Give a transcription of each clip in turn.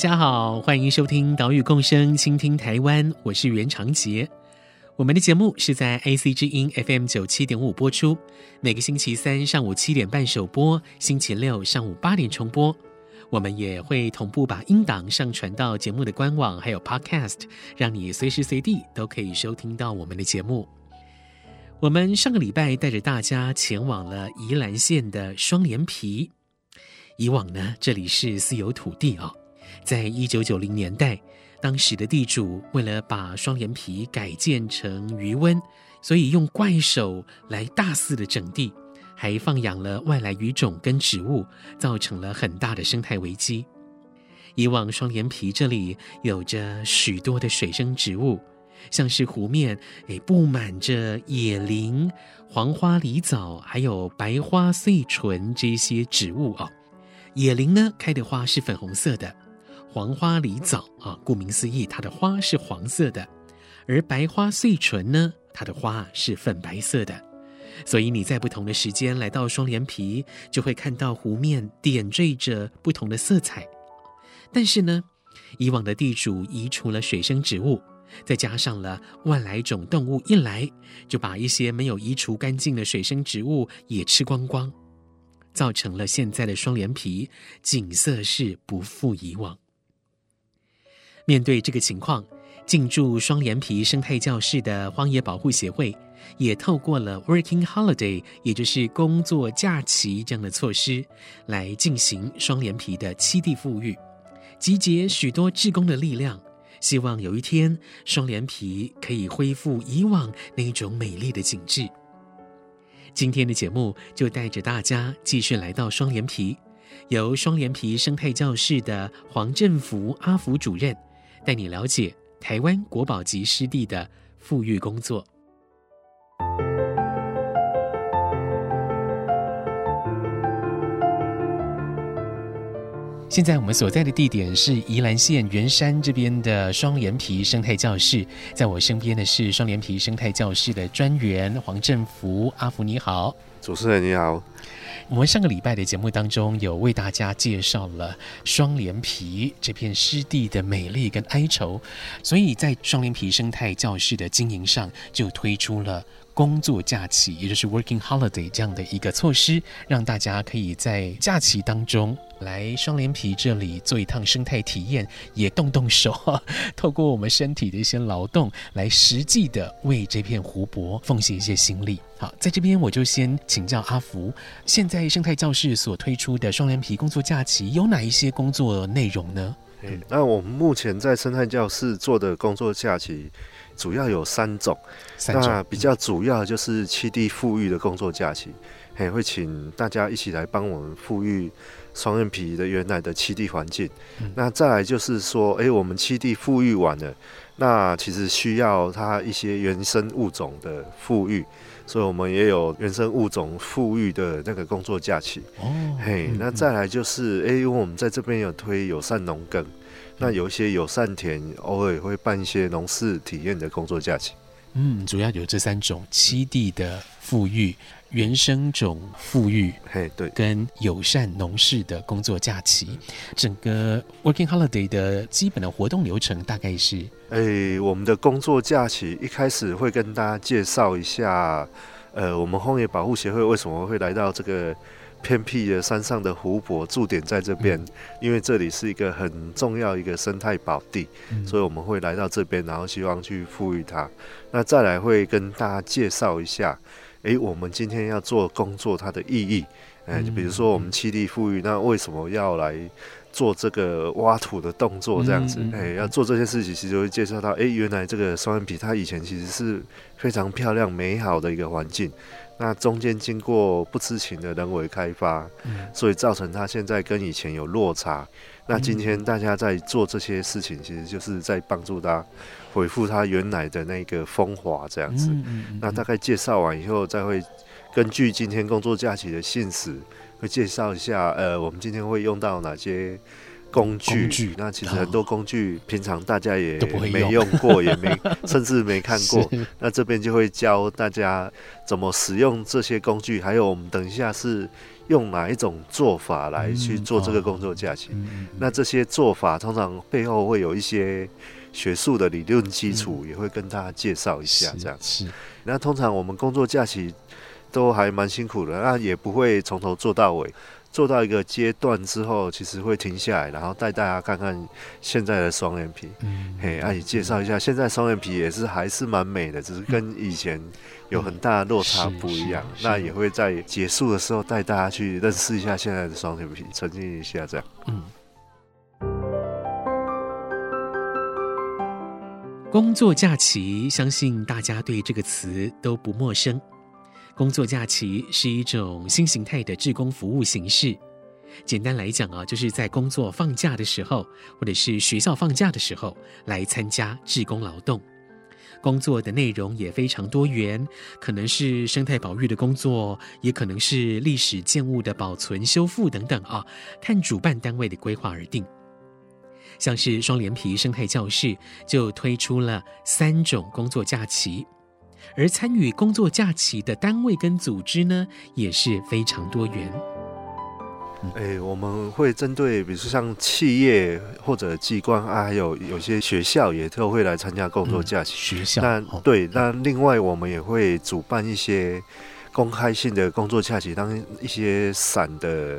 大家好，欢迎收听《岛屿共生，倾听台湾》，我是袁长杰。我们的节目是在 AC 之音 FM 九七点五播出，每个星期三上午七点半首播，星期六上午八点重播。我们也会同步把音档上传到节目的官网，还有 Podcast，让你随时随地都可以收听到我们的节目。我们上个礼拜带着大家前往了宜兰县的双连皮，以往呢，这里是私有土地哦。在一九九零年代，当时的地主为了把双连皮改建成鱼温，所以用怪手来大肆的整地，还放养了外来鱼种跟植物，造成了很大的生态危机。以往双连皮这里有着许多的水生植物，像是湖面诶布满着野苓、黄花梨枣，还有白花穗唇这些植物哦。野苓呢，开的花是粉红色的。黄花梨枣啊，顾名思义，它的花是黄色的；而白花穗蓼呢，它的花是粉白色的。所以你在不同的时间来到双连皮，就会看到湖面点缀着不同的色彩。但是呢，以往的地主移除了水生植物，再加上了外来种动物一来，就把一些没有移除干净的水生植物也吃光光，造成了现在的双连皮景色是不复以往。面对这个情况，进驻双连皮生态教室的荒野保护协会，也透过了 Working Holiday，也就是工作假期这样的措施，来进行双连皮的栖地复育，集结许多志工的力量，希望有一天双连皮可以恢复以往那种美丽的景致。今天的节目就带着大家继续来到双连皮，由双连皮生态教室的黄振福阿福主任。带你了解台湾国宝级湿地的复育工作。现在我们所在的地点是宜兰县员山这边的双连皮生态教室，在我身边的是双连皮生态教室的专员黄振福阿福，你好，主持人你好。我们上个礼拜的节目当中，有为大家介绍了双连皮这片湿地的美丽跟哀愁，所以在双连皮生态教室的经营上，就推出了工作假期，也就是 Working Holiday 这样的一个措施，让大家可以在假期当中来双连皮这里做一趟生态体验，也动动手，透过我们身体的一些劳动，来实际的为这片湖泊奉献一些心力。好，在这边我就先请教阿福，现在生态教室所推出的双连皮工作假期有哪一些工作内容呢？嗯，那我们目前在生态教室做的工作假期主要有三种，那比较主要就是七地富裕的工作假期，也、嗯、会请大家一起来帮我们富裕双眼皮的原来的七地环境。嗯、那再来就是说，哎、欸，我们七地富裕完了，那其实需要它一些原生物种的富裕。所以，我们也有原生物种富裕的那个工作假期。哦，嘿，那再来就是，哎、欸，因为我们在这边有推友善农耕，那有一些友善田，偶尔也会办一些农事体验的工作假期。嗯，主要有这三种：七地的富裕、原生种富裕，嘿，对，跟友善农事的工作假期。整个 Working Holiday 的基本的活动流程大概是。诶、欸，我们的工作假期一开始会跟大家介绍一下，呃，我们荒野保护协会为什么会来到这个偏僻的山上的湖泊驻点在这边，嗯、因为这里是一个很重要一个生态宝地，嗯、所以我们会来到这边，然后希望去富裕它。那再来会跟大家介绍一下，诶、欸，我们今天要做工作它的意义，诶、欸，就比如说我们七地富裕，那为什么要来？做这个挖土的动作，这样子，哎、欸，要做这些事情，其实就会介绍到，哎、欸，原来这个双眼皮它以前其实是非常漂亮美好的一个环境，那中间经过不知情的人为开发，所以造成它现在跟以前有落差。那今天大家在做这些事情，其实就是在帮助他恢复他原来的那个风华，这样子。那大概介绍完以后，再会根据今天工作假期的信使。会介绍一下，呃，我们今天会用到哪些工具？工具那其实很多工具平常大家也没用过，也没 甚至没看过。那这边就会教大家怎么使用这些工具，还有我们等一下是用哪一种做法来去做这个工作假期。嗯哦、那这些做法通常背后会有一些学术的理论基础，也会跟大家介绍一下这样子。那通常我们工作假期。都还蛮辛苦的，那也不会从头做到尾，做到一个阶段之后，其实会停下来，然后带大家看看现在的双眼皮。嗯，嘿，阿姨介绍一下，现在双眼皮也是还是蛮美的，只是跟以前有很大的落差不一样。那也会在结束的时候带大家去认识一下现在的双眼皮，沉浸一下这样。嗯。工作假期，相信大家对这个词都不陌生。工作假期是一种新形态的志工服务形式。简单来讲啊，就是在工作放假的时候，或者是学校放假的时候，来参加志工劳动。工作的内容也非常多元，可能是生态保育的工作，也可能是历史建物的保存修复等等啊，看主办单位的规划而定。像是双连皮生态教室就推出了三种工作假期。而参与工作假期的单位跟组织呢，也是非常多元。哎、欸，我们会针对，比如说像企业或者机关啊，还有有些学校也都会来参加工作假期。嗯、学校，那对，那另外我们也会主办一些。公开性的工作假期，当一些散的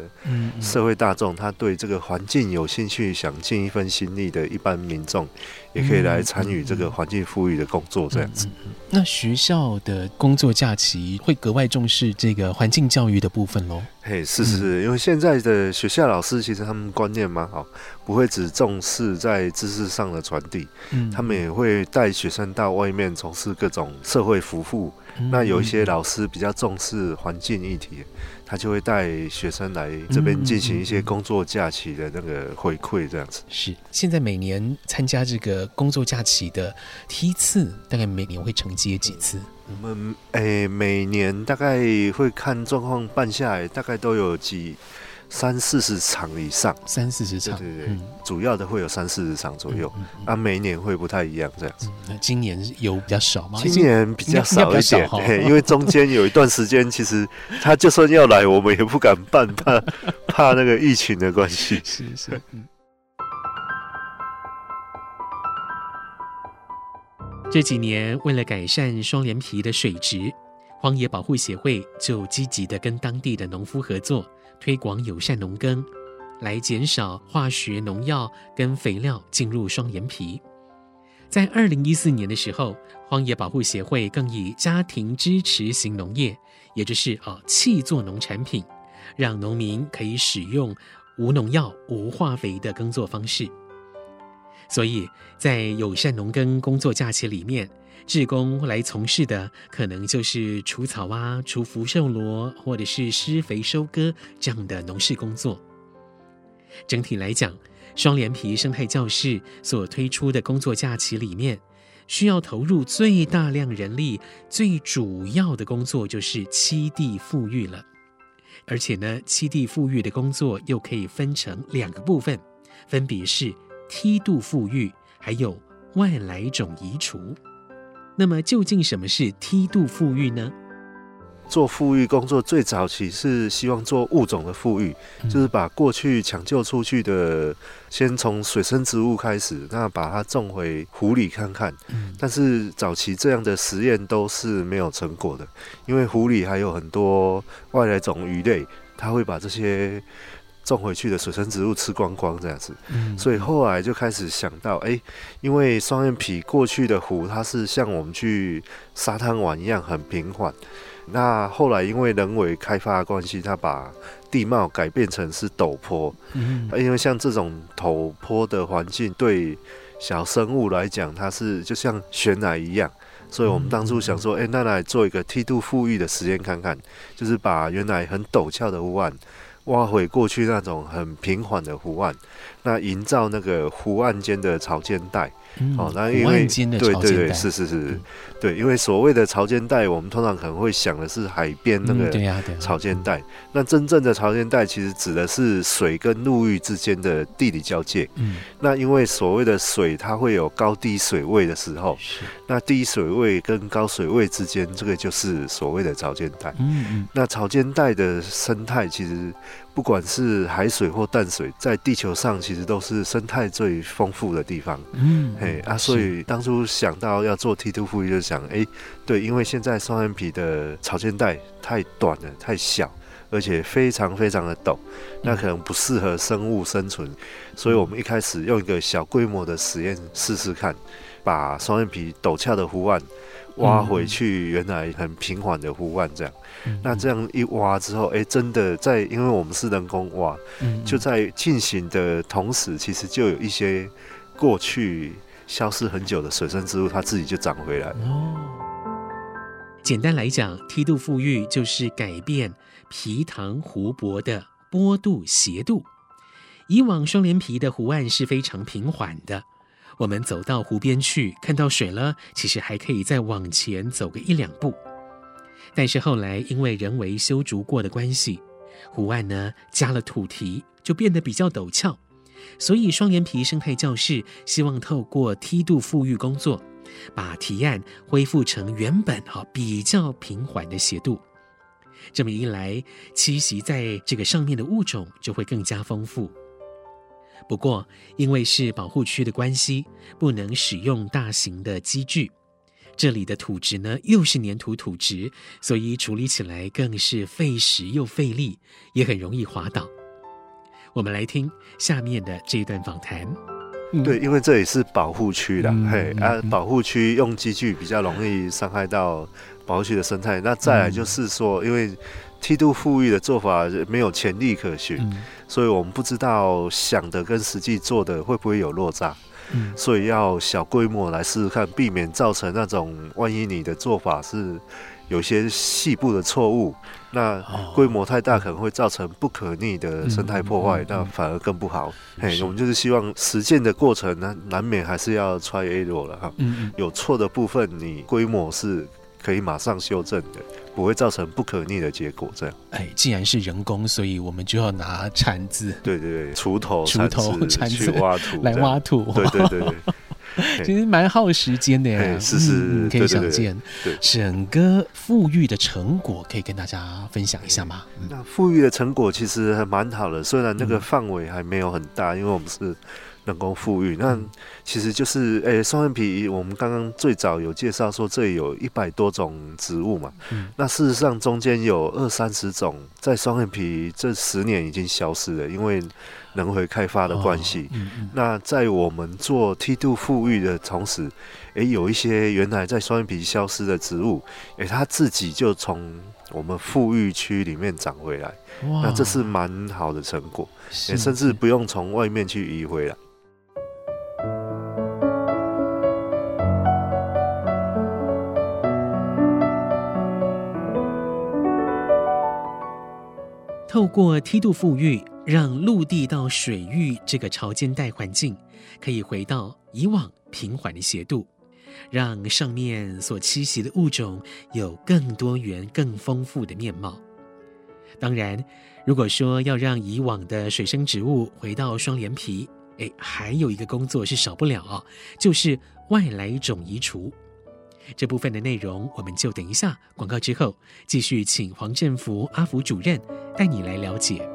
社会大众，他对这个环境有兴趣，想尽一份心力的一般民众，也可以来参与这个环境复育的工作，这样子。那学校的工作假期会格外重视这个环境教育的部分喽？嘿，是是是，因为现在的学校老师其实他们观念蛮好，不会只重视在知识上的传递，嗯他们也会带学生到外面从事各种社会服务。那有一些老师比较重视环境议题，他就会带学生来这边进行一些工作假期的那个回馈，这样子。是，现在每年参加这个工作假期的梯次，大概每年会承接几次？我们诶、欸，每年大概会看状况办下来，大概都有几。三四十场以上，三四十场，对对对，嗯、主要的会有三四十场左右，嗯嗯嗯、啊，每一年会不太一样这样子。那、嗯、今年有比较少吗？今年比较少一点，对，因为中间有一段时间，其实 他就算要来，我们也不敢办，怕 怕那个疫情的关系。是是。嗯、这几年，为了改善双连皮的水质，荒野保护协会就积极的跟当地的农夫合作。推广友善农耕，来减少化学农药跟肥料进入双眼皮。在二零一四年的时候，荒野保护协会更以家庭支持型农业，也就是啊契作农产品，让农民可以使用无农药、无化肥的耕作方式。所以在友善农耕工作假期里面，志工来从事的可能就是除草啊、除福寿螺，或者是施肥、收割这样的农事工作。整体来讲，双连皮生态教室所推出的工作假期里面，需要投入最大量人力、最主要的工作就是七地复育了。而且呢，七地复育的工作又可以分成两个部分，分别是梯度复育，还有外来种移除。那么究竟什么是梯度富裕呢？做富裕工作最早期是希望做物种的富裕，嗯、就是把过去抢救出去的，先从水生植物开始，那把它种回湖里看看。嗯、但是早期这样的实验都是没有成果的，因为湖里还有很多外来种鱼类，它会把这些。种回去的水生植物吃光光这样子，所以后来就开始想到，哎，因为双眼皮过去的湖，它是像我们去沙滩玩一样很平缓，那后来因为人为开发的关系，它把地貌改变成是陡坡。嗯，因为像这种陡坡的环境，对小生物来讲，它是就像悬崖一样。所以我们当初想说，哎，那来做一个梯度富裕的实验看看，就是把原来很陡峭的湖岸挖回过去那种很平缓的湖岸，那营造那个湖岸间的潮间带。嗯、哦，那因为对对对，是是是，嗯、对，因为所谓的潮间带，我们通常可能会想的是海边那个潮间带，嗯啊啊、那真正的潮间带其实指的是水跟陆域之间的地理交界。嗯，那因为所谓的水，它会有高低水位的时候，是那低水位跟高水位之间，这个就是所谓的潮间带。嗯嗯，那潮间带的生态其实。不管是海水或淡水，在地球上其实都是生态最丰富的地方。嗯，嘿啊，所以当初想到要做梯度复育，就想，哎、欸，对，因为现在双眼皮的潮间带太短了，太小，而且非常非常的陡，那可能不适合生物生存。所以我们一开始用一个小规模的实验试试看，把双眼皮陡峭的湖岸挖回去，原来很平缓的湖岸这样。那这样一挖之后，哎、欸，真的在，因为我们是人工挖，就在进行的同时，其实就有一些过去消失很久的水生植物，它自己就长回来了。哦，简单来讲，梯度富裕就是改变皮塘湖泊的坡度斜度。以往双连皮的湖岸是非常平缓的，我们走到湖边去，看到水了，其实还可以再往前走个一两步。但是后来因为人为修筑过的关系，湖岸呢加了土堤，就变得比较陡峭。所以双眼皮生态教室希望透过梯度复育工作，把堤岸恢复成原本哈比较平缓的斜度。这么一来，栖息在这个上面的物种就会更加丰富。不过因为是保护区的关系，不能使用大型的机具。这里的土质呢，又是粘土土质，所以处理起来更是费时又费力，也很容易滑倒。我们来听下面的这一段访谈。对，因为这里是保护区的，嗯、嘿啊，保护区用机具比较容易伤害到保护区的生态。那再来就是说，因为梯度富裕的做法没有前例可循，嗯、所以我们不知道想的跟实际做的会不会有落差。所以要小规模来试试看，避免造成那种万一你的做法是有些细部的错误，那规模太大可能会造成不可逆的生态破坏，那反而更不好。嘿，我们就是希望实践的过程呢，难免还是要 try error 了哈。有错的部分，你规模是可以马上修正的。不会造成不可逆的结果，这样。哎，既然是人工，所以我们就要拿铲子，对对对，锄头、锄头、铲子去挖土 来挖土，对对对对，其实蛮耗时间的呀。是是，可以想见，整个富裕的成果可以跟大家分享一下吗？那富裕的成果其实还蛮好的，虽然那个范围还没有很大，因为我们是。人工富裕，那其实就是诶，双眼皮。我们刚刚最早有介绍说，这里有一百多种植物嘛。嗯。那事实上，中间有二三十种在双眼皮这十年已经消失了，因为能回开发的关系。哦嗯嗯。那在我们做梯度复育的同时，诶，有一些原来在双眼皮消失的植物，诶，它自己就从我们富裕区里面长回来。哇。那这是蛮好的成果，也甚至不用从外面去移回来。透过梯度复育，让陆地到水域这个潮间带环境可以回到以往平缓的斜度，让上面所栖息的物种有更多元、更丰富的面貌。当然，如果说要让以往的水生植物回到双连皮，哎，还有一个工作是少不了啊，就是外来种移除。这部分的内容，我们就等一下广告之后继续，请黄振福阿福主任带你来了解。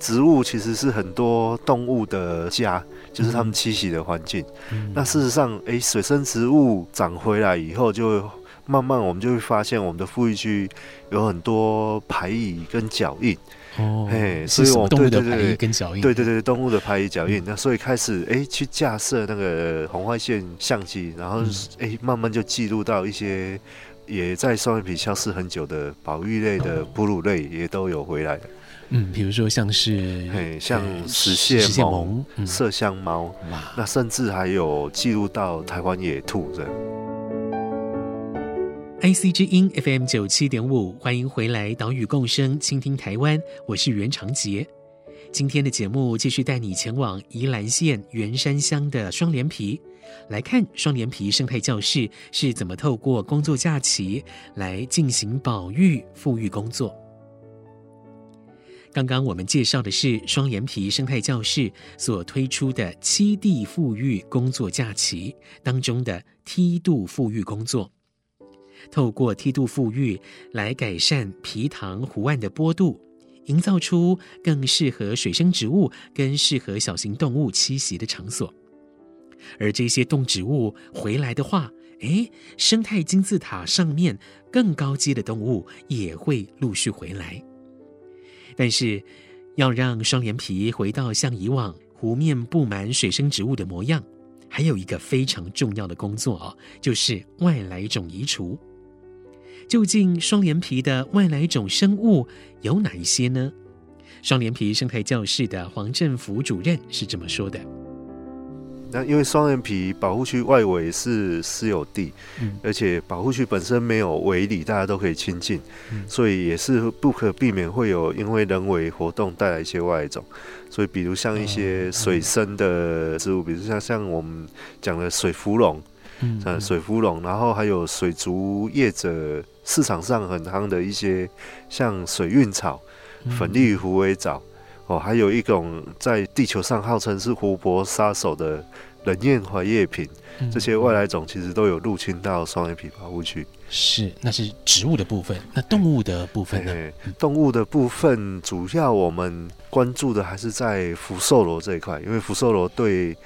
植物其实是很多动物的家，就是它们栖息的环境。嗯、那事实上，哎，水生植物长回来以后就慢慢我们就会发现，我们的富裕区有很多排遗跟脚印。哦，嘿，所以我们动物的排遗跟脚印，对对对，动物的排遗脚印。那所以开始哎，去架设那个红外线相机，然后哎，慢慢就记录到一些也在双眼皮消失很久的保育类的哺乳类也都有回来了。嗯，比如说像是，嘿，像石蟹獴、麝香猫，那甚至还有记录到台湾野兔这样。IC 之音 FM 九七点五，欢迎回来，岛屿共生，倾听台湾，我是袁长杰。今天的节目继续带你前往宜兰县员山乡的双连皮，来看双连皮生态教室是怎么透过工作假期来进行保育复育工作。刚刚我们介绍的是双连皮生态教室所推出的七地复育工作假期当中的梯度复育工作。透过梯度富裕来改善皮塘湖岸的坡度，营造出更适合水生植物跟适合小型动物栖息的场所。而这些动植物回来的话，诶，生态金字塔上面更高阶的动物也会陆续回来。但是，要让双连皮回到像以往湖面布满水生植物的模样，还有一个非常重要的工作哦，就是外来种移除。究竟双连皮的外来种生物有哪一些呢？双连皮生态教室的黄振福主任是这么说的：那因为双连皮保护区外围是私有地，嗯、而且保护区本身没有围篱，大家都可以亲近，嗯、所以也是不可避免会有因为人为活动带来一些外来种。所以比如像一些水生的植物，比如像像我们讲的水芙蓉。嗯，水芙蓉，然后还有水竹叶者，市场上很夯的一些，像水蕴草、粉粒虎尾藻，哦，还有一种在地球上号称是湖泊杀手的冷艳槐叶品，这些外来种其实都有入侵到双眼皮保护区。是，那是植物的部分。那动物的部分呢？动物的部分主要我们关注的还是在福寿螺这一块，因为福寿螺对。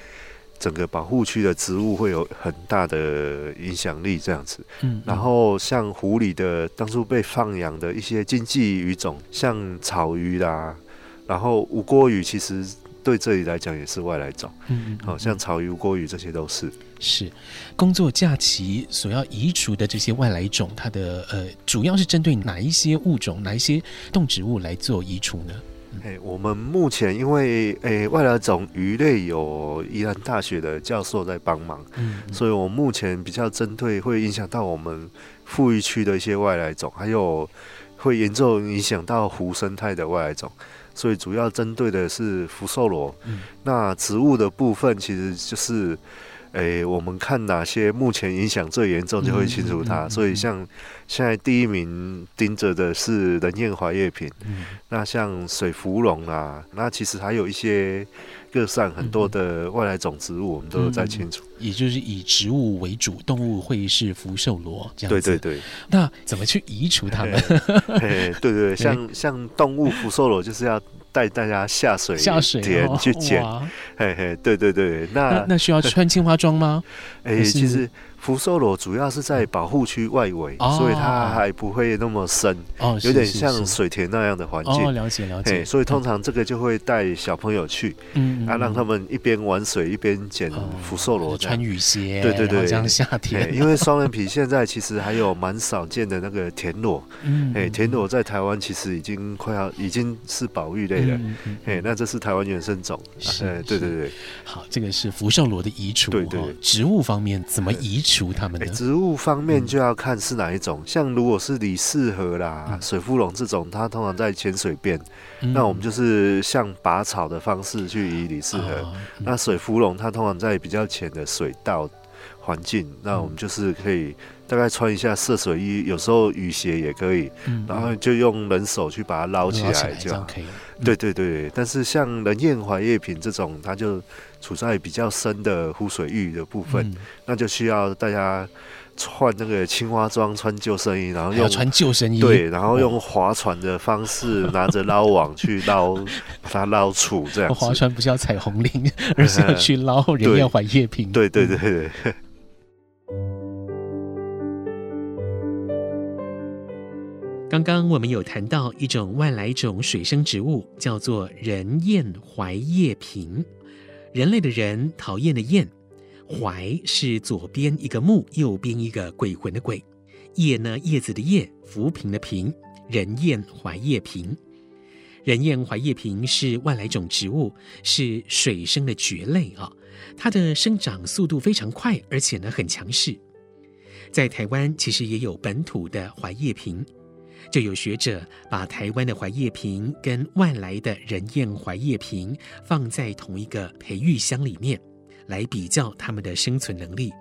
整个保护区的植物会有很大的影响力，这样子。嗯，然后像湖里的当初被放养的一些经济鱼种，像草鱼啦，然后吴锅鱼，其实对这里来讲也是外来种。嗯，好像草鱼、吴锅鱼这些都是。是，工作假期所要移除的这些外来种，它的呃，主要是针对哪一些物种、哪一些动植物来做移除呢？哎、欸，我们目前因为诶、欸、外来种鱼类有宜兰大学的教授在帮忙，所以我目前比较针对会影响到我们富裕区的一些外来种，还有会严重影响到湖生态的外来种，所以主要针对的是福寿螺。嗯，那植物的部分其实就是。诶、欸，我们看哪些目前影响最严重，就会清除它。所以像现在第一名盯着的是冷艳华叶品，那像水芙蓉啊，那其实还有一些各上很多的外来种植物，我们都有在清除。也就是以植物为主，动物会是福寿螺这样子。对对对。那怎么去移除它们？对对 对，像像动物福寿螺就是要。带大家下水下水田去捡，嘿嘿，对对对，那那，那需要穿青花装吗？哎、欸，其实。福寿螺主要是在保护区外围，哦、所以它还不会那么深，哦、有点像水田那样的环境。哦，了解了解。所以通常这个就会带小朋友去，嗯，啊，让他们一边玩水一边捡福寿螺，哦，穿雨鞋，对对对，这样夏天。因为双连埤现在其实还有蛮少见的那个田螺，嗯，哎，田螺在台湾其实已经快要已经是保育类了，哎、那这是台湾原生种，是，啊，对对对。好，这个是福寿螺的移除，对对。植物方面怎么移除？它们、欸、植物方面就要看是哪一种，嗯、像如果是李四河啦、嗯、水芙蓉这种，它通常在浅水边、嗯，那我们就是像拔草的方式去移理事河。那水芙蓉它通常在比较浅的水道环境，那我们就是可以大概穿一下涉水衣，有时候雨鞋也可以，嗯、然后就用人手去把它捞起来就好。对对对，但是像人燕槐叶品这种，它就处在比较深的湖水域的部分，嗯、那就需要大家穿那个青蛙装，穿救生衣，然后用穿救生衣，对，然后用划船的方式 拿着捞网去捞，把它捞出这样。划船不是要踩红菱，而是要去捞冷艳槐叶品。对对对对。刚刚我们有谈到一种外来种水生植物，叫做人厌槐叶萍。人类的人，讨厌的厌，槐是左边一个木，右边一个鬼魂的鬼。叶呢，叶子的叶，浮萍的萍，人厌槐叶萍。人厌槐叶萍是外来种植物，是水生的蕨类啊。它的生长速度非常快，而且呢很强势。在台湾其实也有本土的槐叶萍，就有学者把台湾的槐叶萍跟外来的人燕槐叶萍放在同一个培育箱里面，来比较它们的生存能力。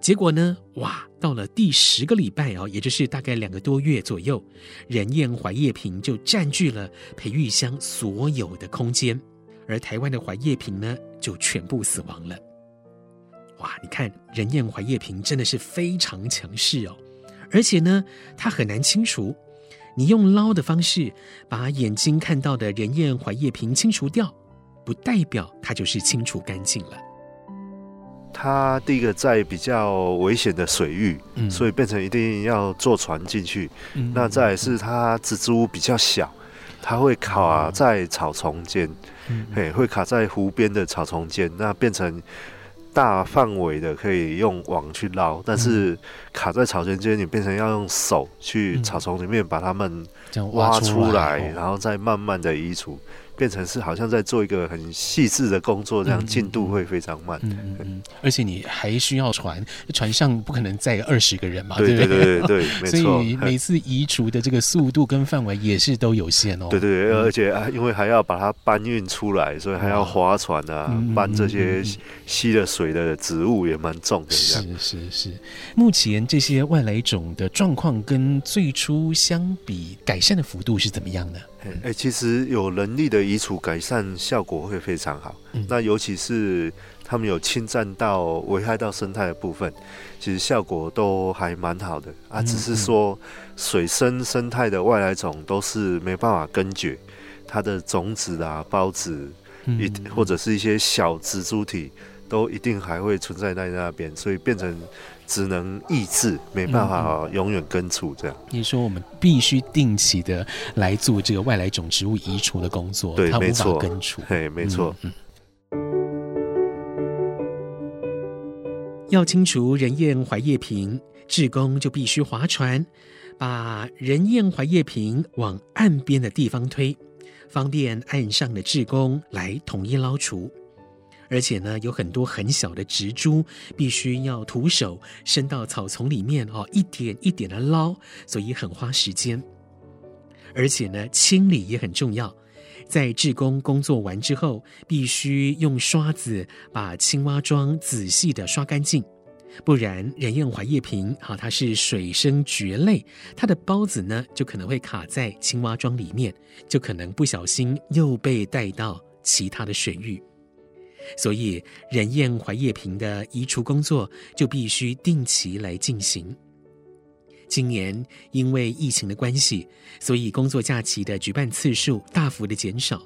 结果呢，哇，到了第十个礼拜哦，也就是大概两个多月左右，人燕槐叶萍就占据了培育箱所有的空间，而台湾的槐叶萍呢，就全部死亡了。哇，你看人燕槐叶萍真的是非常强势哦，而且呢，它很难清除。你用捞的方式把眼睛看到的人燕槐叶萍清除掉，不代表它就是清除干净了。它第一个在比较危险的水域，嗯，所以变成一定要坐船进去。嗯，那再来是它蜘蛛比较小，它会卡在草丛间，嗯，嘿，会卡在湖边的草丛间，那变成。大范围的可以用网去捞，但是卡在草间间，你变成要用手去草丛里面把它们挖出来，然后再慢慢的移除。变成是好像在做一个很细致的工作，这样进度会非常慢。嗯嗯，嗯，而且你还需要船，船上不可能载二十个人嘛，对对对对对，没错。所以每次移除的这个速度跟范围也是都有限哦。对对对，而且啊，因为还要把它搬运出来，所以还要划船啊，搬这些吸了水的植物也蛮重的。是是是。目前这些外来种的状况跟最初相比，改善的幅度是怎么样呢？哎、欸，其实有能力的移除改善效果会非常好。嗯、那尤其是他们有侵占到危害到生态的部分，其实效果都还蛮好的啊。只是说水生生态的外来种都是没办法根绝，它的种子啊、孢子，一或者是一些小植株体，都一定还会存在在那边，所以变成。只能抑制，没办法永远根除这样。你说我们必须定期的来做这个外来种植物移除的工作，对，它没错，根除，对，没错。嗯，要清除人燕槐叶萍，志工就必须划船，把人燕槐叶萍往岸边的地方推，方便岸上的志工来统一捞除。而且呢，有很多很小的植株，必须要徒手伸到草丛里面哦，一点一点的捞，所以很花时间。而且呢，清理也很重要，在志工工作完之后，必须用刷子把青蛙桩仔细的刷干净，不然人厌槐叶萍哈，它是水生蕨类，它的孢子呢就可能会卡在青蛙桩里面，就可能不小心又被带到其他的水域。所以，人厌槐叶萍的移除工作就必须定期来进行。今年因为疫情的关系，所以工作假期的举办次数大幅的减少，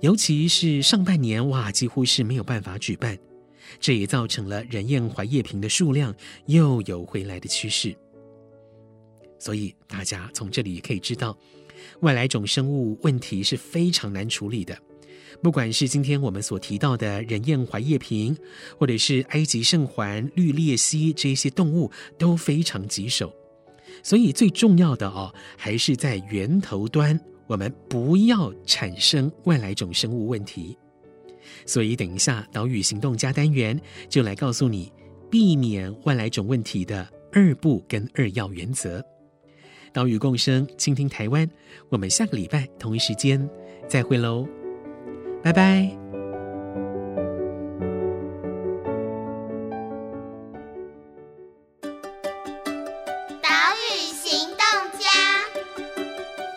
尤其是上半年，哇，几乎是没有办法举办。这也造成了人厌槐叶萍的数量又有回来的趋势。所以，大家从这里可以知道，外来种生物问题是非常难处理的。不管是今天我们所提到的人厌槐叶萍，或者是埃及圣环、绿鬣蜥这些动物，都非常棘手。所以最重要的哦，还是在源头端，我们不要产生外来种生物问题。所以等一下岛屿行动家单元就来告诉你避免外来种问题的二不跟二要原则。岛屿共生，倾听台湾。我们下个礼拜同一时间再会喽。拜拜。岛屿行动家，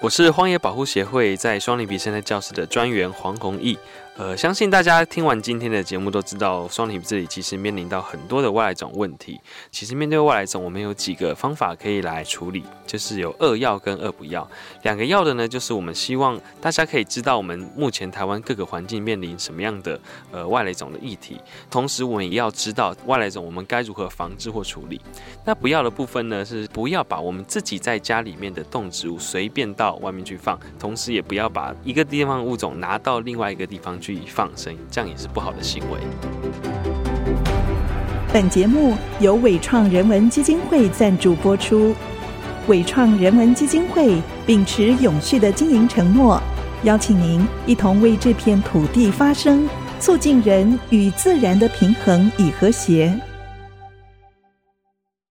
我是荒野保护协会在双林比生态教室的专员黄宏毅。呃，相信大家听完今天的节目都知道，双体这里其实面临到很多的外来种问题。其实面对外来种，我们有几个方法可以来处理，就是有二要跟二不要。两个要的呢，就是我们希望大家可以知道我们目前台湾各个环境面临什么样的呃外来种的议题，同时我们也要知道外来种我们该如何防治或处理。那不要的部分呢，是不要把我们自己在家里面的动植物随便到外面去放，同时也不要把一个地方物种拿到另外一个地方去。去放生，这样也是不好的行为。本节目由伟创人文基金会赞助播出。伟创人文基金会秉持永续的经营承诺，邀请您一同为这片土地发声，促进人与自然的平衡与和谐。